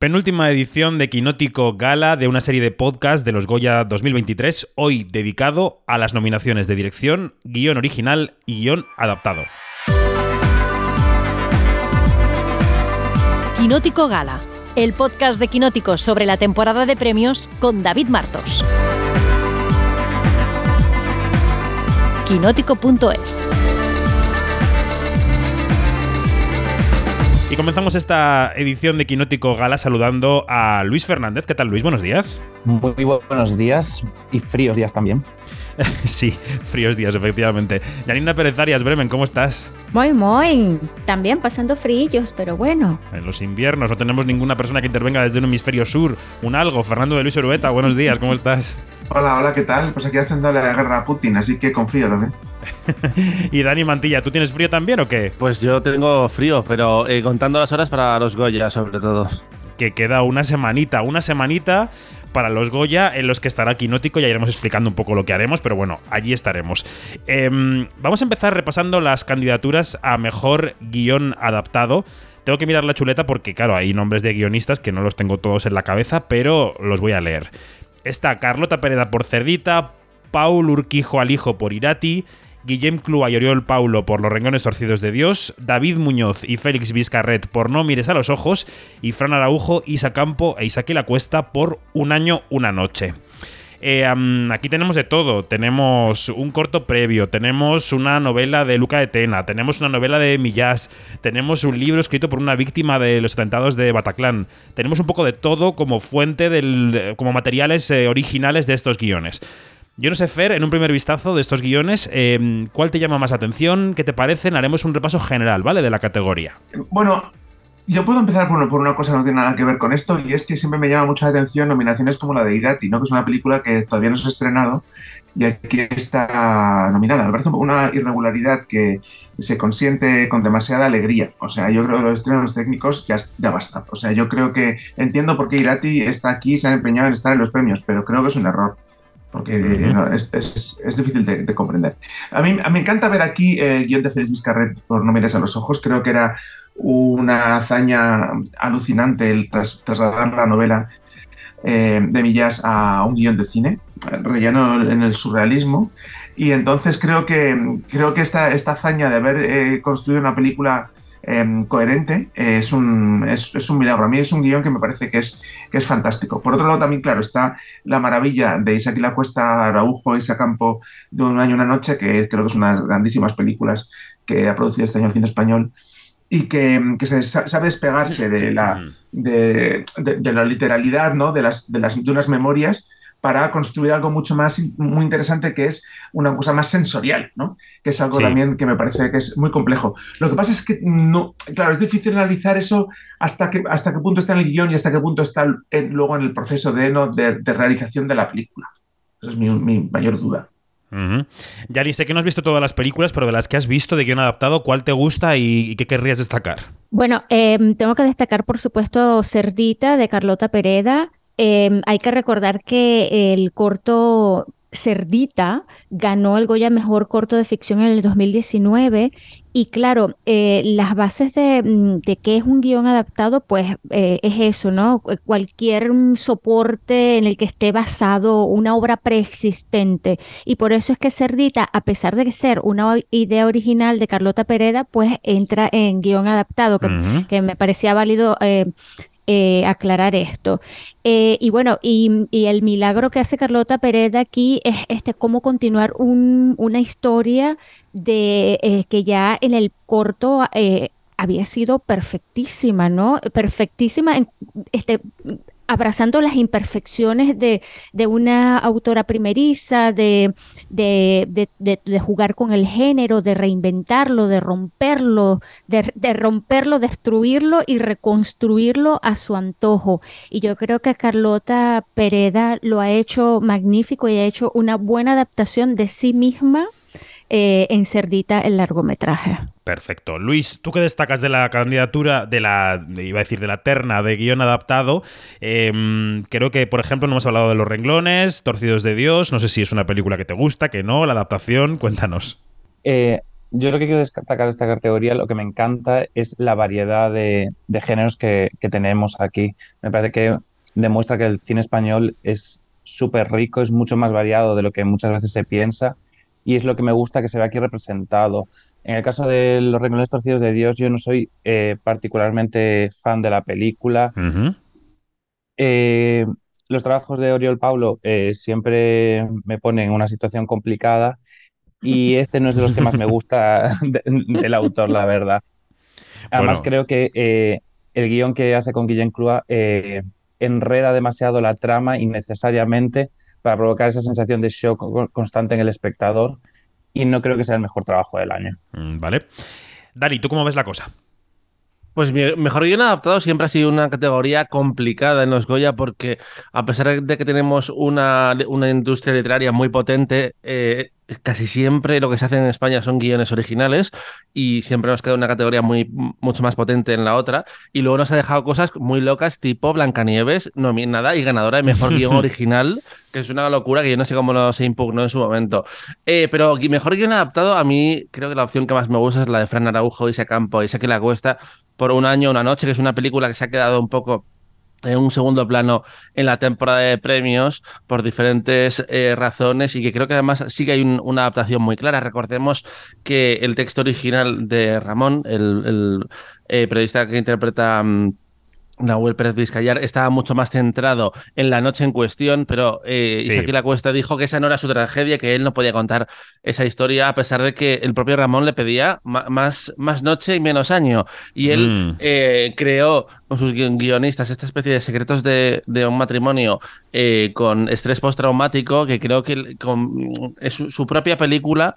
Penúltima edición de Quinótico Gala de una serie de podcasts de los Goya 2023, hoy dedicado a las nominaciones de dirección, guion original y guion adaptado. Quinótico Gala, el podcast de Quinótico sobre la temporada de premios con David Martos. Quinótico.es Y comenzamos esta edición de Quinótico Gala saludando a Luis Fernández. ¿Qué tal, Luis? Buenos días. Muy buenos días y fríos días también. sí, fríos días, efectivamente. Janina Pérez Arias, Bremen, ¿cómo estás? Muy, muy. También pasando fríos, pero bueno. En los inviernos no tenemos ninguna persona que intervenga desde un hemisferio sur. Un algo. Fernando de Luis Orueta, buenos días, ¿cómo estás? Hola, hola, ¿qué tal? Pues aquí haciendo la guerra a Putin, así que con frío también. y Dani Mantilla, ¿tú tienes frío también o qué? Pues yo tengo frío, pero eh, contando las horas para los Goya, sobre todo. Que queda una semanita, una semanita para los Goya en los que estará Quinótico. Ya iremos explicando un poco lo que haremos, pero bueno, allí estaremos. Em, vamos a empezar repasando las candidaturas a mejor guion adaptado. Tengo que mirar la chuleta porque, claro, hay nombres de guionistas que no los tengo todos en la cabeza, pero los voy a leer. Está Carlota Pereda por Cerdita, Paul Urquijo Alijo por Irati, Guillem Clua y Oriol Paulo por Los Rengones Torcidos de Dios, David Muñoz y Félix Vizcarret por No Mires a los Ojos, y Fran Araujo, Isa Campo e Isaac La Cuesta por Un Año, Una Noche. Eh, aquí tenemos de todo. Tenemos un corto previo, tenemos una novela de Luca de tenemos una novela de Millás, tenemos un libro escrito por una víctima de los atentados de Bataclan. Tenemos un poco de todo como fuente del, como materiales eh, originales de estos guiones. Yo no sé, Fer, en un primer vistazo de estos guiones, em, ¿cuál te llama más atención? ¿Qué te parecen? Haremos un repaso general, ¿vale? De la categoría. Bueno, yo puedo empezar por, una cosa que no tiene nada que ver con esto, y es que siempre me llama mucha atención nominaciones como la de Irati, ¿no? que es una película que todavía no se ha estrenado y aquí está nominada. Me parece una irregularidad que se consiente con demasiada alegría. O sea, yo creo que los estrenos técnicos ya, ya basta. O sea, yo creo que entiendo por qué Irati está aquí y se ha empeñado en estar en los premios, pero creo que es un error porque es, difícil de, comprender. A mí, me encanta ver aquí el guion de Félix Vizcarret por No mires a los ojos. Creo que era una hazaña alucinante el trasladar la novela eh, de Millas a un guion de cine, relleno en el surrealismo. Y entonces creo que, creo que esta, esta hazaña de haber eh, construido una película Em, coherente, es, un, es, un milagro. A mí es un guion que me parece que es, que es fantástico. Por otro lado, también, claro, está la maravilla de Isaac y la Cuesta, Araujo y Campo de Un año y una noche, que creo que son unas grandísimas películas que ha producido este año el cine español y que, que se sabe despegarse de la, de, de, la literalidad, ¿no? de, las, de, las, de unas memorias para construir algo mucho más muy interesante que es una cosa más sensorial, ¿no? Que es algo también que me parece que es muy complejo. Lo que pasa es que no, claro, es difícil analizar eso hasta que hasta qué punto está en el guion y hasta qué punto está luego en el proceso de, ¿no? de, realización de la película. Esa es mi, mayor duda. Yari, sé que no has visto todas las películas, pero de las que has visto de guion adaptado, ¿cuál te gusta y, qué querrías destacar? Bueno, em, tengo que destacar, por supuesto, Cerdita de Carlota Pereda. Em, hay que recordar que el corto Cerdita ganó el Goya Mejor Corto de Ficción en el 2019 y claro, eh, las bases de, mm, de, qué es un guion adaptado, pues eh, es eso, ¿no? Cualquier soporte en el que esté basado una obra preexistente. Y por eso es que Cerdita, a pesar de ser una idea original de Carlota Pereda, pues entra en guion adaptado, que, me parecía válido eh, eh, aclarar esto. Eh, y bueno, y, el milagro que hace Carlota Pereda aquí es este cómo continuar una historia de eh, que ya en el corto había sido perfectísima, ¿no? Perfectísima, en, este, abrazando las imperfecciones de, una autora primeriza, de, de, jugar con el género, de reinventarlo, de romperlo, de, romperlo, destruirlo y reconstruirlo a su antojo. Y yo creo que Carlota Pereda lo ha hecho magnífico y ha hecho una buena adaptación de sí misma eh, en Cerdita el largometraje. Perfecto. Luis, ¿tú qué destacas de la candidatura, de la, iba a decir, de la terna de guion adaptado? Em, creo que, por ejemplo, no hemos hablado de Los renglones, Torcidos de Dios, no sé si es una película que te gusta, que no, la adaptación, cuéntanos. Eh, yo lo que quiero destacar de esta categoría, lo que me encanta es la variedad de, géneros que, que tenemos aquí. Me parece que demuestra que el cine español es súper rico, es mucho más variado de lo que muchas veces se piensa y es lo que me gusta que se ve aquí representado. En el caso de Los Renglones Torcidos de Dios, yo no soy eh, particularmente fan de la película. Ujú. Eh, los trabajos de Oriol Paulo eh, siempre me ponen en una situación complicada y este no es de los que más me gusta de- del autor, la verdad. Además, Bueno. creo que eh, el guion que hace con Guillem Clua eh, enreda demasiado la trama innecesariamente para provocar esa sensación de shock co- constante en el espectador y no creo que sea el mejor trabajo del año. Mm, Vale. Dani, ¿tú cómo ves la cosa? Pues mejor guion adaptado siempre ha sido una categoría complicada en los Goya porque a pesar de que tenemos una, una industria literaria muy potente, eh, casi siempre lo que se hace en España son guiones originales y siempre nos queda una categoría muy, mucho más potente en la otra. Y luego nos ha dejado cosas muy locas tipo Blancanieves, nominada y ganadora de mejor guion original, que es una locura que yo no sé cómo no se impugnó en su momento. Eh, pero mejor guion adaptado, a mí creo que la opción que más me gusta es la de Fran Araujo, Isa Campo, Isa que la cuesta por un año, una noche, que es una película que se ha quedado un poco en un segundo plano en la temporada de premios por diferentes eh, razones y que creo que además sí que hay un- una adaptación muy clara. Recordemos que el texto original de Ramón, el, el, eh, periodista que interpreta... mm, Nahuel Pérez Vizcayar estaba mucho más centrado en la noche en cuestión, pero eh, Sí. Isaac La Cuesta dijo que esa no era su tragedia, que él no podía contar esa historia, a pesar de que el propio Ramón le pedía más, más noche y menos año. Y él Mm. eh, creó con sus guion- guionistas esta especie de secretos de, de un matrimonio eh, con estrés postraumático, que creo que con- es su, su propia película.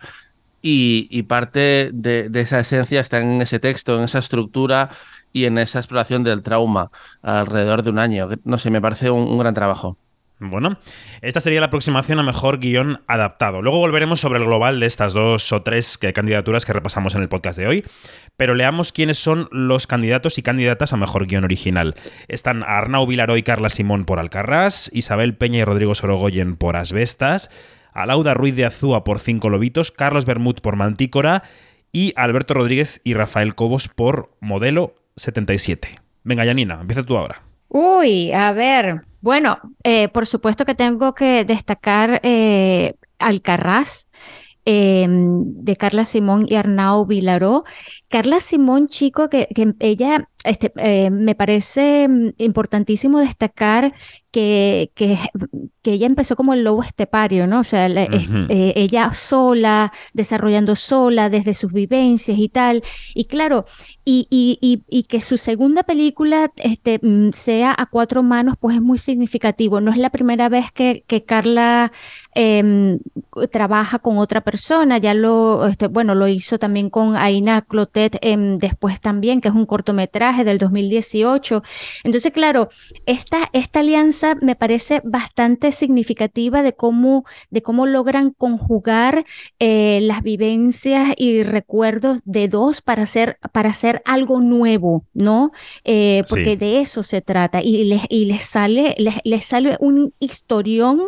Y, y parte de, de esa esencia está en ese texto, en esa estructura y en esa exploración del trauma alrededor de un año. No sé, me parece un, gran trabajo. Bueno, esta sería la aproximación a mejor guion adaptado. Luego volveremos sobre el global de estas dos o tres candidaturas que repasamos en el podcast de hoy, pero leamos quiénes son los candidatos y candidatas a mejor guion original. Están Arnau Vilaró y Carla Simón por Alcarrás, Isabel Peña y Rodrigo Sorogoyen por Asbestas, Alauda Ruiz de Azúa por Cinco Lobitos, Carlos Bermud por Mantícora y Alberto Rodríguez y Rafael Cobos por Modelo 77. Venga, Yanina, empieza tú ahora. Uy, a ver. Bueno, eh, por supuesto que tengo que destacar eh, Alcarrás, eh, de Carla Simón y Arnau Vilaró. Carla Simón, chico, que ella, este, eh, me parece mm, importantísimo destacar que, que, que ella empezó como el lobo estepario, ¿no? O sea, la- eh, ella sola, desarrollando sola desde sus vivencias y tal. Y claro, y, y, y, y que su segunda película este, mm, sea a cuatro manos, pues es muy significativo. No es la primera vez que, que Carla em, trabaja con otra persona, ya lo, este, bueno, lo hizo también con Aina Clotet em, después también, que es un cortometraje del 2018. Entonces, claro, esta, esta alianza me parece bastante significativa de cómo, de cómo logran conjugar eh, las vivencias y recuerdos de dos para hacer, para hacer algo nuevo, ¿no? Eh, porque Sí. de eso se trata. Y les, y les sale, les, les sale un historión,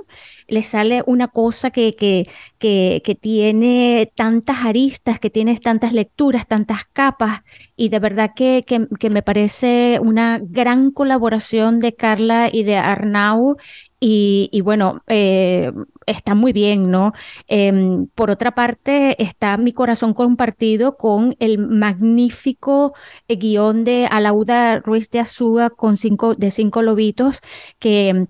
les sale una cosa que, que, que, tiene tantas aristas, que tiene tantas lecturas, tantas capas, y de verdad que, que, me parece una gran colaboración de Carla y de Arnau. Y, y bueno, eh, está muy bien, ¿no? Em, por otra parte, está mi corazón compartido con el magnífico eh, guion de Alauda Ruiz de Azúa con cinco, de Cinco Lobitos, que,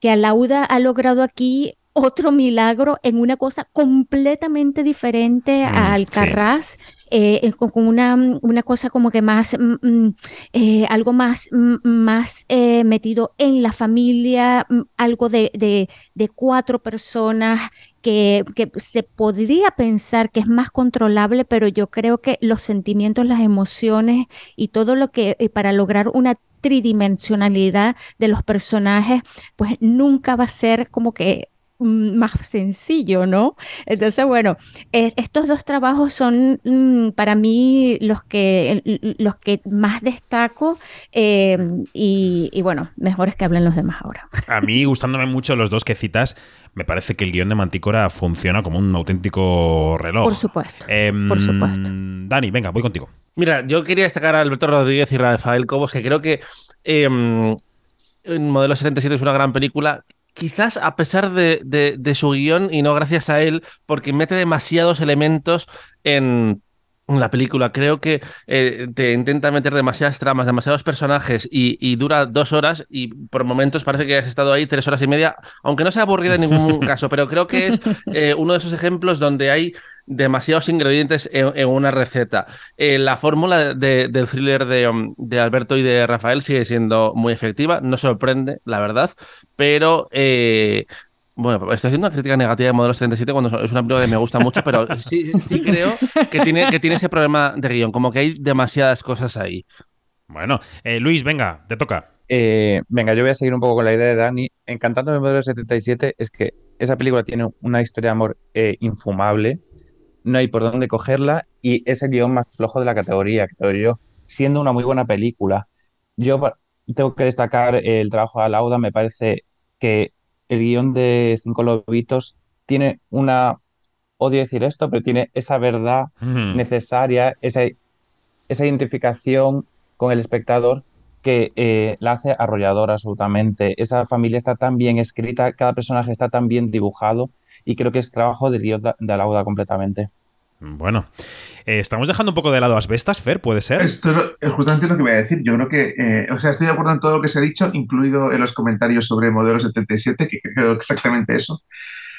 que Alauda ha logrado aquí otro milagro en una cosa completamente diferente Mm, a sí. Eh, eh, con, una, una cosa como que más, mm, mm, eh, algo más, mm, más eh, metido en la familia, algo de, de, de cuatro personas que, que se podría pensar que es más controlable, pero yo creo que los sentimientos, las emociones y todo lo que eh, para lograr una tridimensionalidad de los personajes, pues nunca va a ser como que más sencillo, ¿no? Entonces, bueno, eh, estos dos trabajos son mm, para mí los que, los que más destaco eh, y, y bueno, mejor es que hablen los demás ahora. A mí, gustándome mucho los dos que citas, me parece que el guion de Manticora funciona como un auténtico reloj. Por supuesto. Em, por supuesto. Dani, venga, voy contigo. Mira, yo quería destacar a Alberto Rodríguez y Rafael Cobos, que creo que em, Modelo 77 es una gran película. Quizás a pesar de, de, de su guion y no gracias a él, porque mete demasiados elementos en la película. Creo que eh, te intenta meter demasiadas tramas, demasiados personajes y, y, dura dos horas y por momentos parece que has estado ahí tres horas y media, aunque no sea aburrida en ningún caso, pero creo que es eh, uno de esos ejemplos donde hay demasiados ingredientes en, en una receta. Eh, la fórmula de, del thriller de, um, de, Alberto y de Rafael sigue siendo muy efectiva, no sorprende, la verdad, pero eh, bueno, estoy haciendo una crítica negativa de Modelo 77 cuando es una película que me gusta mucho, pero sí, sí creo que tiene, que tiene ese problema de guion, como que hay demasiadas cosas ahí. Bueno, eh, Luis, venga, te toca. Eh, venga, yo voy a seguir un poco con la idea de Dani. Encantando de Modelo 77 es que esa película tiene una historia de amor eh, infumable, no hay por dónde cogerla y es el guion más flojo de la categoría, creo yo, siendo una muy buena película. Yo tengo que destacar el trabajo de Lauda, me parece que el guion de Cinco Lobitos tiene una, odio decir esto, pero tiene esa verdad Mm. necesaria, esa, esa identificación con el espectador que eh, la hace arrolladora absolutamente. Esa familia está tan bien escrita, cada personaje está tan bien dibujado y creo que es trabajo de, de Alauda completamente. Bueno, eh, estamos dejando un poco de lado Asbestas, Fer, ¿puede ser? Esto es justamente lo que voy a decir. Yo creo que, eh, o sea, estoy de acuerdo en todo lo que se ha dicho, incluido en los comentarios sobre Modelo 77, que creo exactamente eso.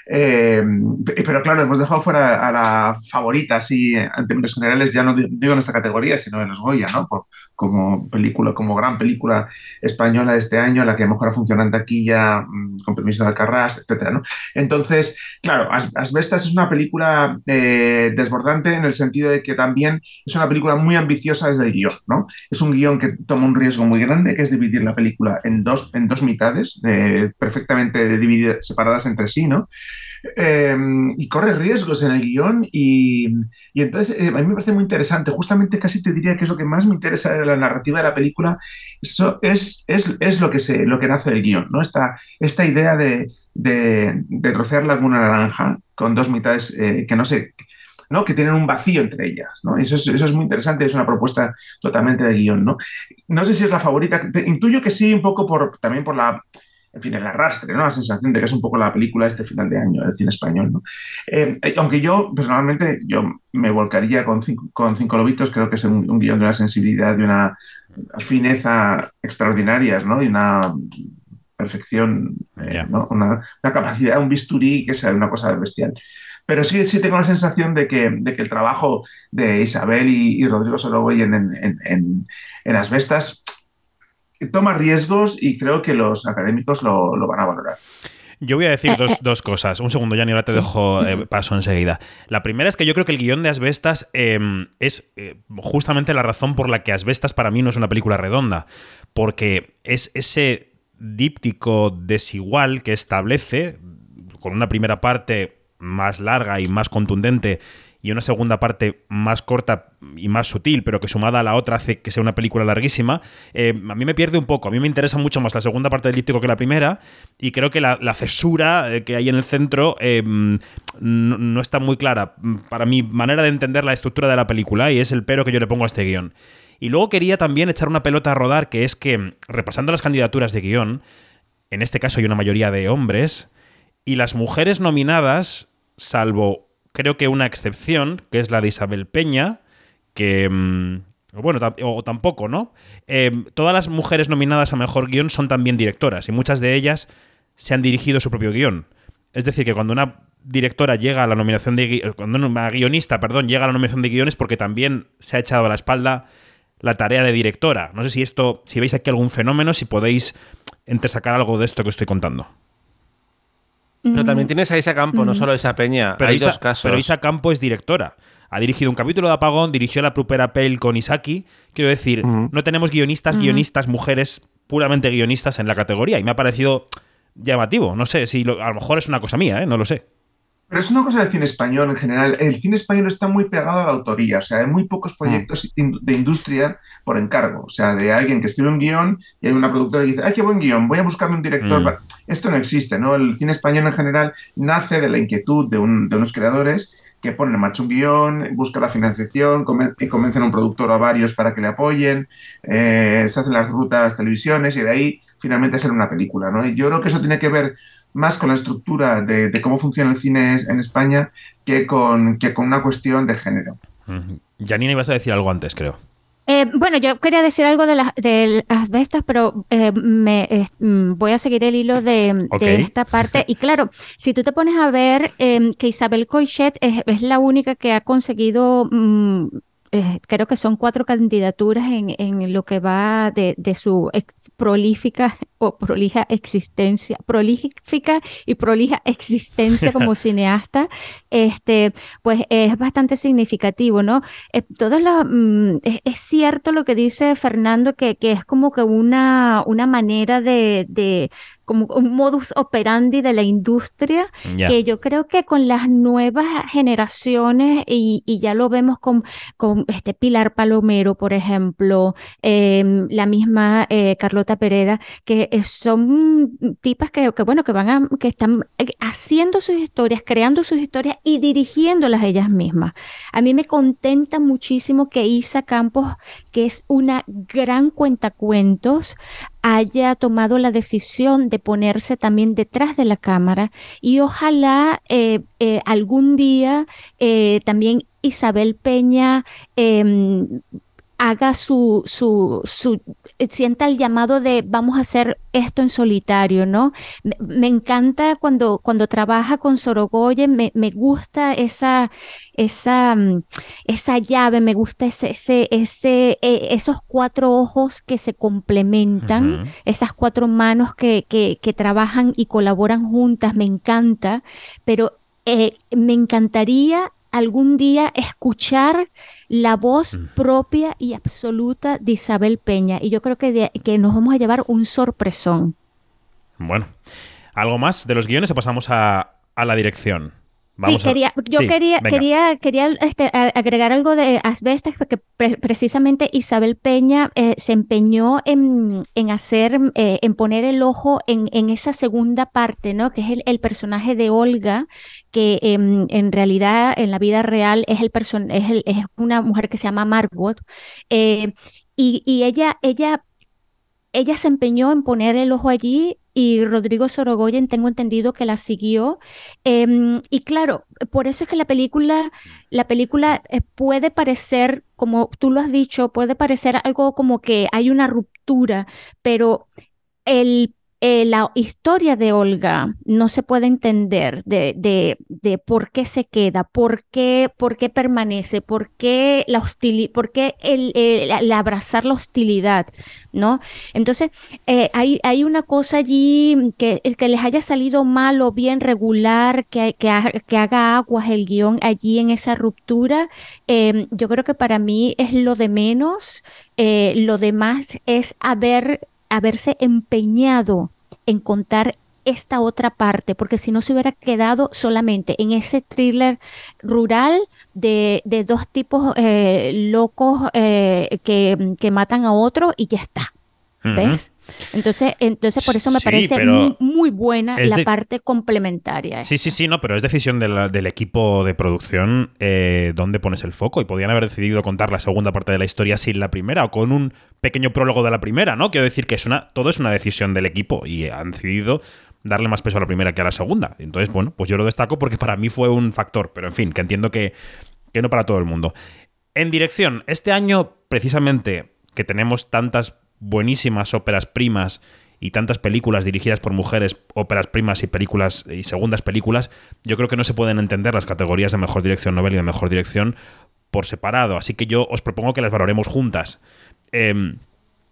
Eh, pero claro, hemos dejado fuera a la favorita, así en términos generales, ya no digo en esta categoría, sino en los Goya, ¿no? Por, como película, como gran película española de este año, la que mejor ha funcionado en taquilla, mm, con permiso de Alcarrás, etcétera, ¿no? Entonces, claro, As Asbestas es una película eh, desbordante en el sentido de que también es una película muy ambiciosa desde el guion, ¿no? Es un guion que toma un riesgo muy grande, que es dividir la película en dos, en dos mitades, eh, perfectamente divididas, separadas entre sí, ¿no? Eh, y corre riesgos en el guion y, y entonces eh, a mí me parece muy interesante, justamente casi te diría que es lo que más me interesa de la narrativa de la película, eso es, es, es lo, que se, lo que nace del guion, ¿no? esta, esta idea de, de, de trocear Laguna Naranja con dos mitades eh, que no sé, ¿no? que tienen un vacío entre ellas. ¿no? Eso, es, eso es muy interesante, es una propuesta totalmente de guion. No, no sé si es la favorita, intuyo que sí, un poco por, también por la en fin, el arrastre, ¿no? La sensación de que es un poco la película de este final de año del cine español, ¿no? Eh, aunque yo, personalmente, yo me volcaría con Cinco, con cinco Lobitos, creo que es un, un, guion de una sensibilidad, de una fineza extraordinarias, ¿no? Y una perfección, eh, ¿no? una, una, capacidad, un bisturí que es una cosa bestial. Pero sí, sí tengo la sensación de que, de que el trabajo de Isabel y, y Rodrigo Sorogoyen en, en, en, en Asbestas toma riesgos y creo que los académicos lo, lo van a valorar. Yo voy a decir dos, dos, cosas. Un segundo, Yanni, ahora te sí. dejo eh, paso enseguida. La primera es que yo creo que el guion de Asbestas eh, es eh, justamente la razón por la que Asbestas para mí no es una película redonda. Porque es ese díptico desigual que establece, con una primera parte más larga y más contundente y una segunda parte más corta y más sutil, pero que sumada a la otra hace que sea una película larguísima, eh, a mí me pierde un poco. A mí me interesa mucho más la segunda parte del díptico que la primera, y creo que la, cesura que hay en el centro eh, no, no, está muy clara para mi manera de entender la estructura de la película, y es el pero que yo le pongo a este guion. Y luego quería también echar una pelota a rodar, que es que, repasando las candidaturas de guion, en este caso hay una mayoría de hombres, y las mujeres nominadas, salvo creo que una excepción, que es la de Isabel Peña, que... Mmm, bueno, o, tampoco, ¿no? Eh, todas las mujeres nominadas a Mejor Guión son también directoras y muchas de ellas se han dirigido su propio guion. Es decir, que cuando una directora llega a la nominación de... Cuando una guionista, perdón, llega a la nominación de guiones porque también se ha echado a la espalda la tarea de directora. No sé si esto, si veis aquí algún fenómeno, si podéis entresacar algo de esto que estoy contando. Pero también tienes a Isa Campo, mm. no solo a Isa Peña. Pero Hay Isa, dos casos. Pero Isa Campo es directora. Ha dirigido un capítulo de Apagón, dirigió la Prupera Pale con Isaki. Quiero decir, mm. no tenemos guionistas, mm. guionistas, mujeres puramente guionistas en la categoría. Y me ha parecido llamativo. No sé si lo- a lo mejor es una cosa mía, ¿eh? No lo sé. Pero es una cosa del cine español en general. El cine español está muy pegado a la autoría. O sea, hay muy pocos proyectos in- de industria por encargo. O sea, de alguien que escribe un guion y hay una productora que dice, ¡ay, qué buen guion! Voy a buscarme un director. Mm. pa-". Esto no existe, ¿no? El cine español en general nace de la inquietud de, un- de unos creadores que ponen en marcha un guion, buscan la financiación conven- y convencen a un productor o a varios para que le apoyen, eh, se hacen las rutas televisiones y de ahí finalmente sale una película, ¿no? Y yo creo que eso tiene que ver más con la estructura de, de cómo funciona el cine en España que con, que con una cuestión de género. Janina, ibas a decir algo antes, creo. Eh, bueno, yo quería decir algo de las de las bestas, pero eh, me eh, voy a seguir el hilo de, esta parte. Y claro, si tú te pones a ver em, que Isabel Coixet es, es la única que ha conseguido, mm, eh, creo que son cuatro candidaturas en, en lo que va de, de su ex- prolífica o prolija existencia, prolífica y prolija existencia como cineasta, este, pues es bastante significativo, ¿no? Eh, todas las, mm, es, es cierto lo que dice Fernando, que, que es como que una, una manera de, de, como un modus operandi de la industria, que yo creo que con las nuevas generaciones, y, y ya lo vemos con, con este Pilar Palomero, por ejemplo, em, la misma eh, Carlota Pereda, que eh, son tipas que, que, bueno, que van a, que están eh, haciendo sus historias, creando sus historias y dirigiéndolas ellas mismas. A mí me contenta muchísimo que Isa Campos, que es una gran cuentacuentos, haya tomado la decisión de ponerse también detrás de la cámara y ojalá eh, eh, algún día eh, también Isabel Peña em, haga su, su, su, sienta el llamado de vamos a hacer esto en solitario, ¿no? Me, me encanta cuando, cuando trabaja con Sorogoyen, me, me gusta esa, esa, mm, esa llave, me gusta ese, ese, ese, eh, esos cuatro ojos que se complementan, esas cuatro manos que, que, que trabajan y colaboran juntas, me encanta, pero eh, me encantaría algún día escuchar la voz Ujú. propia y absoluta de Isabel Peña. Y yo creo que, de- que nos vamos a llevar un sorpresón. Bueno, ¿algo más de los guiones o pasamos a, a la dirección? Vamos sí, a- quería, yo Sí, quería, venga. quería, quería este, agregar algo de Asbestas, porque pre- precisamente Isabel Peña eh, se empeñó en, en hacer, eh, en poner el ojo en, en esa segunda parte, ¿no? Que es el, el personaje de Olga, que em, en realidad en la vida real es, el person es, el- es una mujer que se llama Margot. eh, y, y ella, ella ella se empeñó en poner el ojo allí y Rodrigo Sorogoyen tengo entendido que la siguió. Em, y claro, por eso es que la película, la película eh, puede parecer, como tú lo has dicho, puede parecer algo como que hay una ruptura, pero el, eh, la historia de Olga no se puede entender de, de, de por qué se queda, por qué, por qué permanece, por qué la por qué el, abrazar la hostilidad, ¿no? Entonces, eh, hay, hay una cosa allí que el que les haya salido mal o bien regular, que, que, que haga aguas el guion allí en esa ruptura, eh, yo creo que para mí es lo de menos. Eh, lo demás es haber, haberse empeñado en contar esta otra parte, porque si no se hubiera quedado solamente en ese thriller rural de, de dos tipos eh, locos eh, que, que matan a otro y ya está. ¿Ves? Entonces, entonces por eso me Sí, parece muy, buena la de- parte complementaria. Sí, sí, sí, no, pero es decisión de la- del equipo de producción eh, dónde pones el foco. Y podían haber decidido contar la segunda parte de la historia sin la primera o con un pequeño prólogo de la primera, ¿no? Quiero decir que es una, todo es una decisión del equipo y han decidido darle más peso a la primera que a la segunda. Entonces, bueno, pues yo lo destaco porque para mí fue un factor, pero en fin, que entiendo que, que no para todo el mundo. En dirección, este año, precisamente, que tenemos tantas buenísimas óperas primas y tantas películas dirigidas por mujeres, óperas primas y películas y segundas películas, yo creo que no se pueden entender las categorías de mejor dirección novel y de mejor dirección por separado. Así que yo os propongo que las valoremos juntas. Em,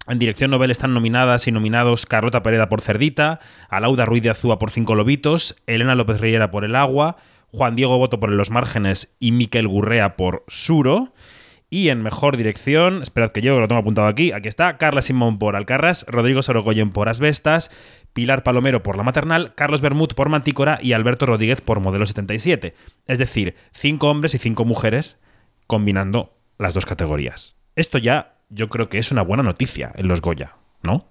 en dirección novel están nominadas y nominados Carlota Pereda por Cerdita, Alauda Ruiz de Azúa por Cinco Lobitos, Elena López Riera por El Agua, Juan Diego Boto por Los Márgenes y Miquel Gurrea por Suro. Y en mejor dirección, esperad que yo lo tengo apuntado aquí, aquí está, Carla Simón por Alcarras, Rodrigo Sorogoyen por Asbestas, Pilar Palomero por La Maternal, Carlos Bermud por Mantícora y Alberto Rodríguez por Modelo 77. Es decir, cinco hombres y cinco mujeres combinando las dos categorías. Esto ya yo creo que es una buena noticia en los Goya, ¿no?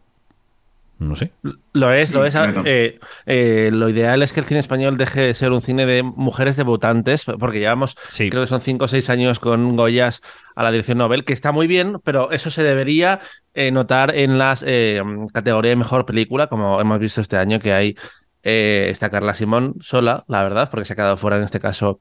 No sé. Lo es, lo es. claro. Eh, eh, lo ideal es que el cine español deje de ser un cine de mujeres debutantes, porque llevamos, Sí. creo que son cinco o seis años con Goyas a la dirección Nobel, que está muy bien, pero eso se debería eh, notar en las eh, categorías de mejor película, como hemos visto este año, que hay eh, está Carla Simón sola, la verdad, porque se ha quedado fuera en este caso.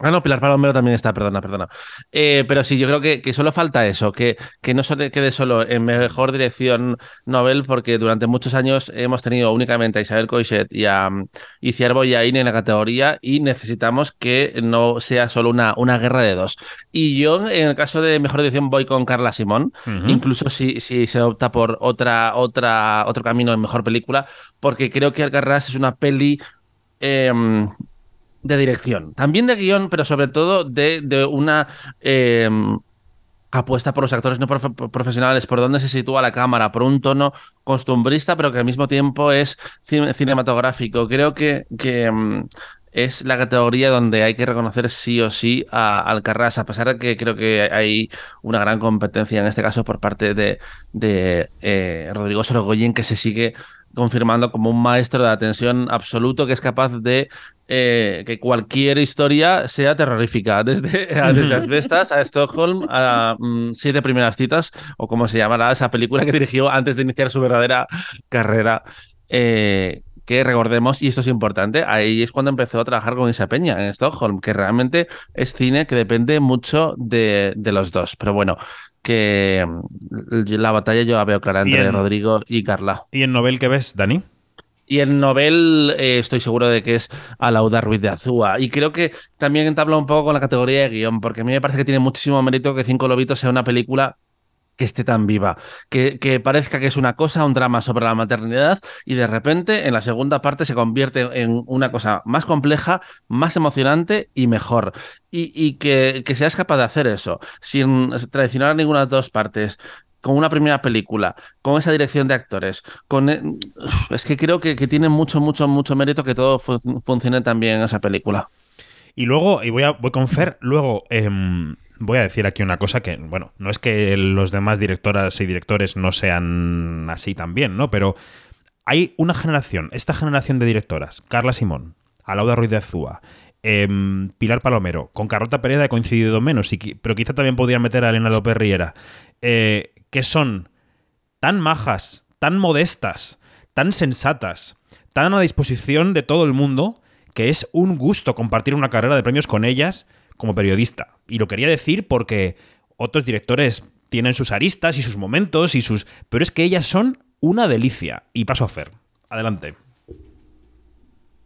Ah, no, Pilar Palomero también está, perdona, perdona. Eh, pero sí, yo creo que, que solo falta eso, que, que no solo quede solo en mejor dirección Nobel, porque durante muchos años hemos tenido únicamente a Isabel Coixet y a mm, Iciar Boyain en la categoría y necesitamos que no sea solo una, una guerra de dos. Y yo, en el caso de mejor dirección, voy con Carla Simón, incluso si, si se opta por otra, otra, otro camino en mejor película, porque creo que Alcarrás es una peli. em, de dirección, también de guion, pero sobre todo de, de una em, apuesta por los actores no profe- profesionales, por dónde se sitúa la cámara, por un tono costumbrista, pero que al mismo tiempo es cine- cinematográfico. Creo que, que, em, es la categoría donde hay que reconocer sí o sí a Alcarrás, a pesar de que creo que hay una gran competencia en este caso por parte de, de eh, Rodrigo Sorogoyen, que se sigue confirmando como un maestro de atención absoluto que es capaz de eh, que cualquier historia sea terrorífica, desde, desde Asbestas a Stockholm a mm, Siete Primeras Citas, o como se llamará esa película que dirigió antes de iniciar su verdadera carrera. eh, que recordemos, y esto es importante, ahí es cuando empezó a trabajar con Isa Peña en Stockholm, que realmente es cine que depende mucho de, de los dos. Pero bueno, que mm, la batalla yo la veo clara entre. Rodrigo y Carla. ¿Y en Nobel qué ves, Dani? Y el Nobel eh, estoy seguro de que es Alauda Ruiz de Azúa. Y creo que también entabla un poco con la categoría de guion, porque a mí me parece que tiene muchísimo mérito que Cinco Lobitos sea una película que esté tan viva, que, que parezca que es una cosa, un drama sobre la maternidad, y de repente en la segunda parte se convierte en una cosa más compleja, más emocionante y mejor. Y, y que, que seas capaz de hacer eso, sin traicionar ninguna de las dos partes, con una primera película, con esa dirección de actores, con eh, es que creo que, que tiene mucho, mucho, mucho mérito que todo fun- funcione tan bien en esa película. Y luego, y voy, a, voy con Fer, luego em, voy a decir aquí una cosa que, bueno, no es que los demás directoras y directores no sean así también, ¿no? Pero hay una generación, esta generación de directoras, Carla Simón, Alauda Ruiz de Azúa, em, Pilar Palomero, con Carlota Pereda he coincidido menos, pero quizá también podría meter a Elena López Riera, eh, que son tan majas, tan modestas, tan sensatas, tan a disposición de todo el mundo, que es un gusto compartir una carrera de premios con ellas como periodista. Y lo quería decir porque otros directores tienen sus aristas y sus momentos y sus... Pero es que ellas son una delicia. Y paso a Fer. Adelante.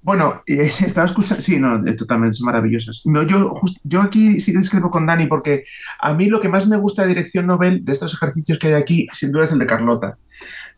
Bueno, y estaba escuchando. Sí, no, es totalmente son maravillosas. No, yo, yo aquí sí que discrepo con Dani, porque a mí lo que más me gusta de Dirección Nobel, de estos ejercicios que hay aquí, sin duda es el de Carlota.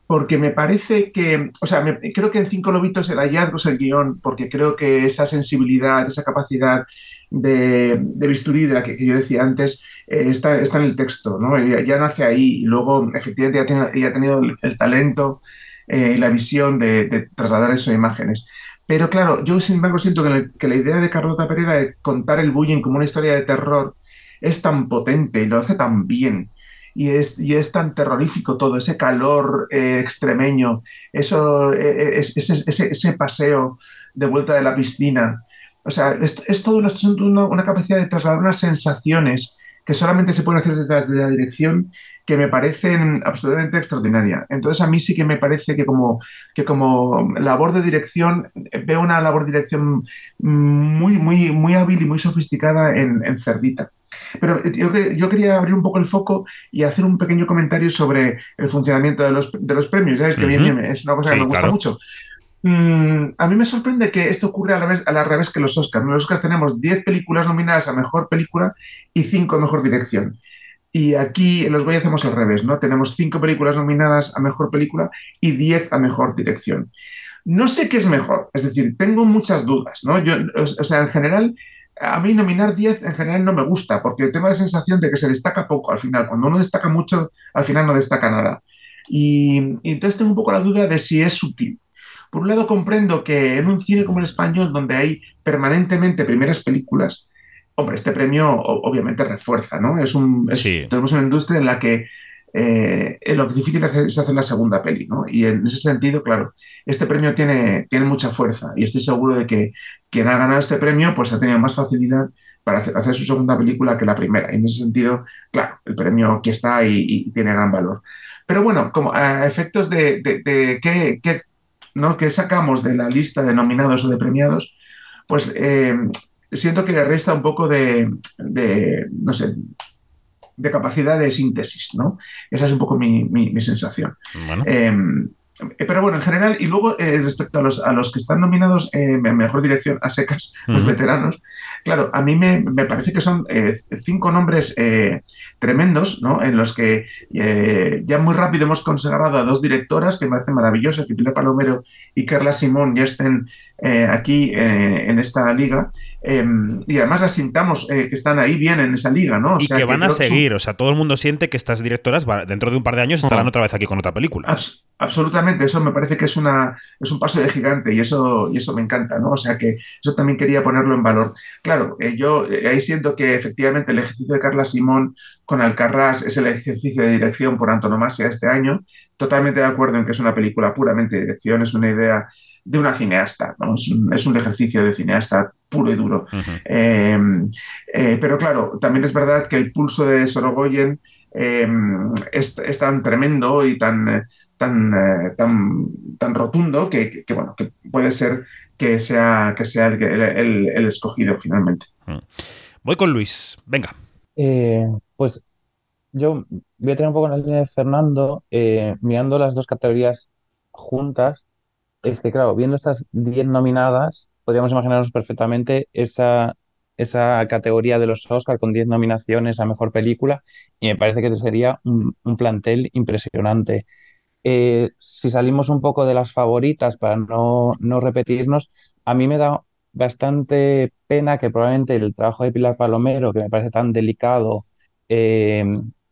Porque me parece que, o sea, creo que en Cinco Lobitos el hallazgo es el guion, porque creo que esa sensibilidad, esa capacidad de, de bisturí de la que, yo decía antes, eh, está, está en el texto, ¿no? Ya, ya nace ahí y luego, efectivamente, ya, tiene- ya ha tenido el, talento eh, y la visión de, trasladar eso a imágenes. Pero claro, yo sin embargo siento que, la- idea de Carlota Pereda de contar el bullying como una historia de terror es tan potente y lo hace tan bien. Y es, y es tan terrorífico todo, ese calor eh, extremeño, eso, es- ese, ese- ese paseo de vuelta de la piscina. O sea, es, es todo una, son una, una capacidad de trasladar unas sensaciones que solamente se pueden hacer desde la, desde la dirección que me parecen absolutamente extraordinaria. Entonces a mí sí que me parece que como que como labor de dirección veo una labor de dirección muy, muy, muy hábil y muy sofisticada en, en Cerdita. Pero eh, yo, yo quería abrir un poco el foco y hacer un pequeño comentario sobre el funcionamiento de los, de los premios. Sabes que bien, Ujú. bien, es una cosa que Sí, me gusta claro. mucho. Mm, a mí me sorprende que esto ocurre a la vez, a la revés que los Oscars. En los Oscars tenemos 10 películas nominadas a Mejor Película y 5 a Mejor Dirección. Y aquí en los Goya hacemos al revés, ¿no? Tenemos 5 películas nominadas a Mejor Película y 10 a Mejor Dirección. No sé qué es mejor, es decir, tengo muchas dudas, ¿no? Yo, sea, en general, a mí nominar 10 en general no me gusta, porque tengo la sensación de que se destaca poco al final. Cuando uno destaca mucho, al final no destaca nada. Y, y entonces tengo un poco la duda de si es sutil. Por un lado comprendo que en un cine como el español, donde hay permanentemente primeras películas, hombre, este premio obviamente refuerza, ¿no? Es un, Tenemos una industria en la que eh, lo difícil es hacer la segunda peli, ¿no? Y en ese sentido, claro, este premio tiene, tiene mucha fuerza y estoy seguro de que quien ha ganado este premio pues ha tenido más facilidad para hacer, su segunda película que la primera. Y en ese sentido, claro, el premio aquí está y, tiene gran valor. Pero bueno, como a efectos de, de, qué, ¿no? ¿Qué sacamos de la lista de nominados o de premiados, pues eh, siento que le resta un poco de, no sé, de capacidad de síntesis, ¿no? Esa es un poco mi, sensación. Em, pero bueno, en general, y luego eh, respecto a los, a los que están nominados en mejor dirección a secas, los veteranos, claro, a mí me, parece que son eh, cinco nombres eh, tremendos, ¿no? En los que ya muy rápido hemos consagrado a dos directoras que me parecen maravillosas, que Pilar Palomero y Carla Simón ya estén aquí en esta liga. Em, y además las sintamos eh, que están ahí bien en esa liga, ¿no? y que van a seguir, o sea, todo el mundo siente que estas directoras dentro de un par de años estarán otra vez aquí con otra película. absolutamente, eso me parece que es, una, es un paso de gigante y eso, y eso me encanta, ¿no? O sea que eso también quería ponerlo en valor. Claro, eh, yo eh, ahí siento que efectivamente el ejercicio de Carla Simón con Alcarrás es el ejercicio de dirección por antonomasia este año. Totalmente de acuerdo en que es una película puramente de dirección, es una idea de una cineasta, es, un, ejercicio de cineasta puro y duro. Em, eh, pero claro, también es verdad que el pulso de Sorogoyen em, es, tan tremendo y tan, tan, eh, tan, tan rotundo que, bueno, que puede ser que sea, que sea el, el, escogido finalmente. Voy con Luis, venga. Eh, pues yo voy a tener un poco en la línea de Fernando, mirando las dos categorías juntas, es que, claro, viendo estas 10 nominadas, podríamos imaginarnos perfectamente esa, esa categoría de los Oscar con 10 nominaciones a Mejor Película y me parece que sería un, plantel impresionante. Eh, si salimos un poco de las favoritas para no, repetirnos, a mí me da bastante pena que probablemente el trabajo de Pilar Palomero, que me parece tan delicado, eh,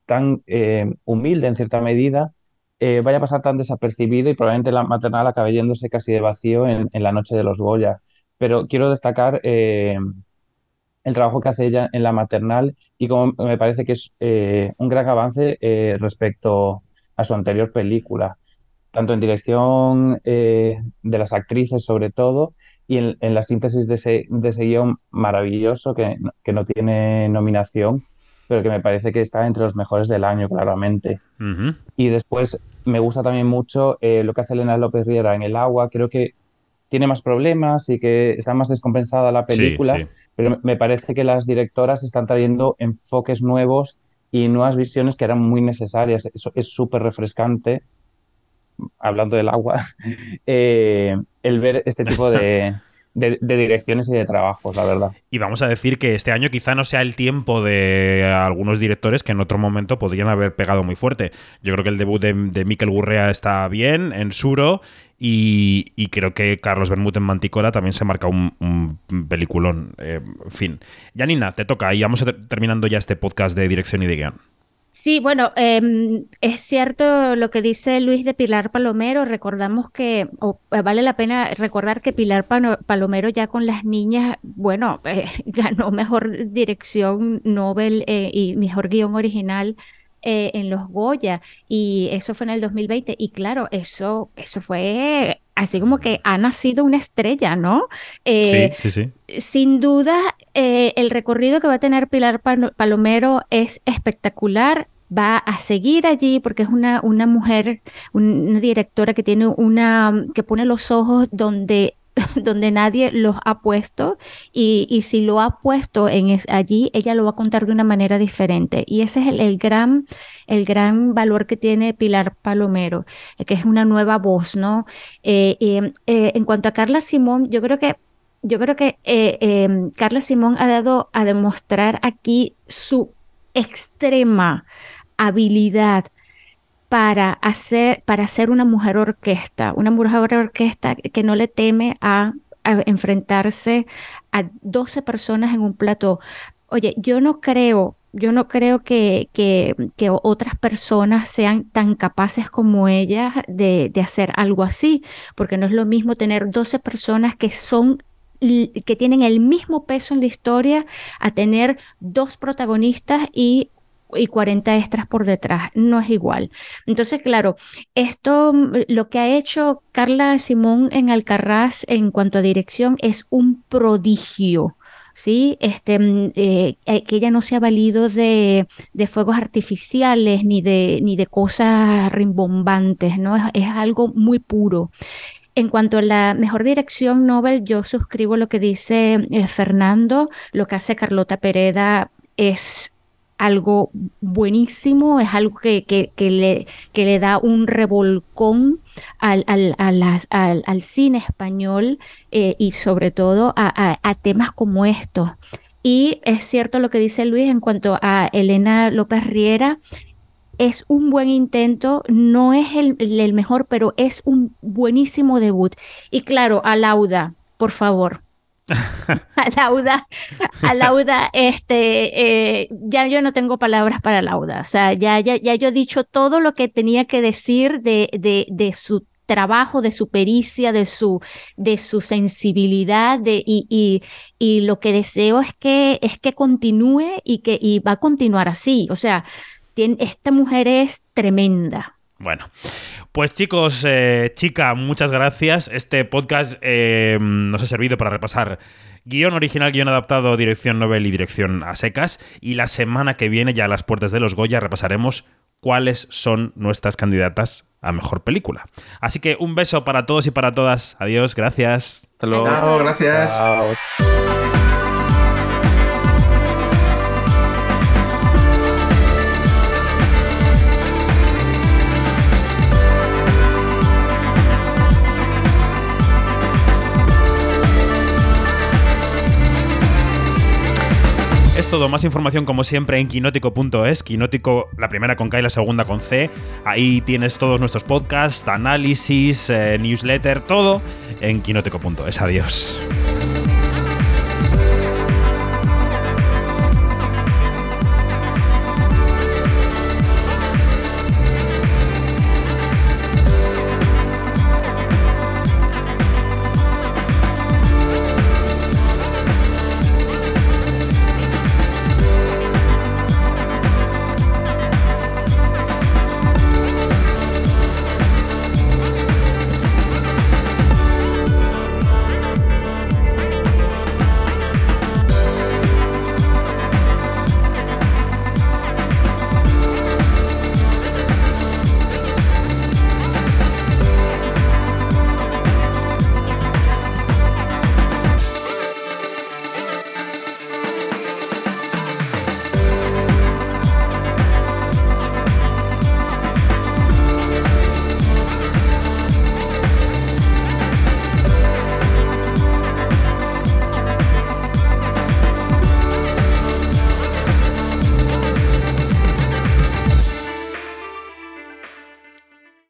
tan eh, humilde en cierta medida, eh, vaya a pasar tan desapercibido y probablemente la maternal acabe yéndose casi de vacío en, la noche de los Goya. Pero quiero destacar eh, el trabajo que hace ella en la maternal y como me parece que es eh, un gran avance respecto a su anterior película, tanto en dirección de las actrices sobre todo y en, la síntesis de ese, de ese guion maravilloso que, que no tiene nominación pero que me parece que está entre los mejores del año, claramente. Y después me gusta también mucho eh, lo que hace Elena López Riera en El Agua. Creo que tiene más problemas y que está más descompensada la película, pero me parece que las directoras están trayendo enfoques nuevos y nuevas visiones que eran muy necesarias. Eso es súper refrescante, hablando del agua, eh, el ver este tipo de, de, direcciones y de trabajos, la verdad. Y vamos a decir que este año quizá no sea el tiempo de algunos directores que en otro momento podrían haber pegado muy fuerte. Yo creo que el debut de, de Gurrea está bien, en Suro, y, creo que Carlos Bermúdez en Manticola también se marca un, peliculón. Eh, en fin. Janina, te toca y vamos terminando ya este podcast de dirección y de guion. Sí, bueno, em, es cierto lo que dice Luis de Pilar Palomero. Recordamos que, eh, vale la pena recordar que Pilar Palomero ya con las niñas, bueno, eh, ganó mejor dirección Nobel eh, y mejor guion original en los Goya. Y eso fue en el 2020. Y claro, eso, eso fue así como que ha nacido una estrella, ¿no? sí, sí, sí. Sin duda, el recorrido que va a tener Pilar Palomero es espectacular va a seguir allí porque es una, una mujer, una directora que tiene una, que pone los ojos donde donde nadie los ha puesto y, si lo ha puesto en allí, ella lo va a contar de una manera diferente. Y ese es el, gran, el gran valor que tiene Pilar Palomero, eh, que es una nueva voz, ¿no? Eh, eh, en cuanto a Carla Simón, yo creo que yo creo que em, Carla Simón ha dado a demostrar aquí su extrema habilidad para hacer, para ser una mujer orquesta, una mujer orquesta que no le teme a, enfrentarse a 12 personas en un plató. Oye, yo no creo Yo no creo que, que, que otras personas sean tan capaces como ella de, de hacer algo así, porque no es lo mismo tener 12 personas que son que tienen el mismo peso en la historia a tener dos protagonistas y y 40 extras por detrás, no es igual. Entonces, claro, esto mm, lo que ha hecho Carla Simón en Alcarraz en cuanto a dirección es un prodigio. ¿sí? Este, mm, eh, eh, que ella no se ha valido de, de, fuegos artificiales ni de, ni de cosas rimbombantes, ¿no? Es, algo muy puro. En cuanto a la mejor dirección Nobel, yo suscribo lo que dice eh, Fernando, lo que hace Carlota Pereda es algo buenísimo, es algo que, que, que, le, que le da un revolcón al, al, al, al cine español eh, y sobre todo a, a, temas como estos. Y es cierto lo que dice Luis en cuanto a Elena López Riera, es un buen intento, no es el, el mejor, pero es un buenísimo debut. Y claro, a Lauda, por favor, a Lauda, a Lauda, este, eh, ya yo no tengo palabras para Lauda, o sea, ya, ya, ya yo he dicho todo lo que tenía que decir de, de, de su trabajo, de su pericia, de su, de su sensibilidad, de, y, y, y, lo que deseo es que, es que continúe y que y va a continuar así, o sea, tiene, esta mujer es tremenda. Bueno, pues chicos, eh, chica, muchas gracias. Este podcast eh, nos ha servido para repasar guion original, guion adaptado, dirección novel y dirección a secas. Y la semana que viene, ya a las puertas de los Goya, repasaremos cuáles son nuestras candidatas a mejor película. Así que un beso para todos y para todas. Adiós, gracias. Hasta luego. gracias. Es todo, más información como siempre en quinótico.es, quinótico la primera con K y la segunda con C. Ahí tienes todos nuestros podcasts, análisis, eh, newsletter, todo en quinótico.es. Adiós.